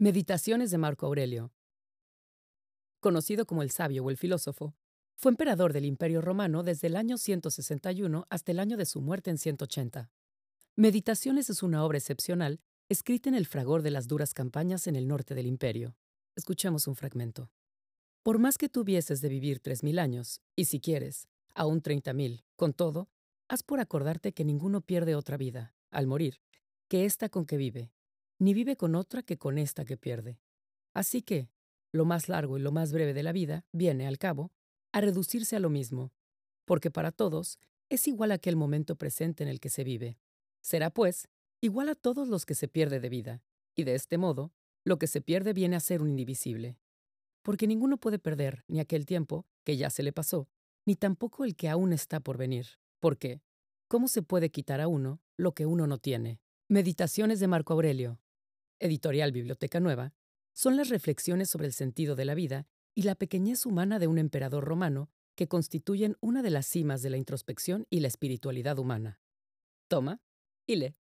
Meditaciones de Marco Aurelio. Conocido como el sabio o el filósofo, fue emperador del Imperio Romano desde el año 161 hasta el año de su muerte en 180. Meditaciones es una obra excepcional escrita en el fragor de las duras campañas en el norte del imperio. Escuchemos un fragmento. Por más que tuvieses de vivir tres mil años, y si quieres, aún treinta mil, con todo, haz por acordarte que ninguno pierde otra vida, al morir, que ésta con que vive, ni vive con otra que con esta que pierde. Así que, lo más largo y lo más breve de la vida viene, al cabo, a reducirse a lo mismo, porque para todos es igual aquel momento presente en el que se vive. Será, pues, igual a todos los que se pierde de vida, y de este modo, lo que se pierde viene a ser un indivisible. Porque ninguno puede perder ni aquel tiempo que ya se le pasó, ni tampoco el que aún está por venir. Porque, ¿cómo se puede quitar a uno lo que uno no tiene? Meditaciones de Marco Aurelio, editorial Biblioteca Nueva, son las reflexiones sobre el sentido de la vida y la pequeñez humana de un emperador romano que constituyen una de las cimas de la introspección y la espiritualidad humana. Toma y lee.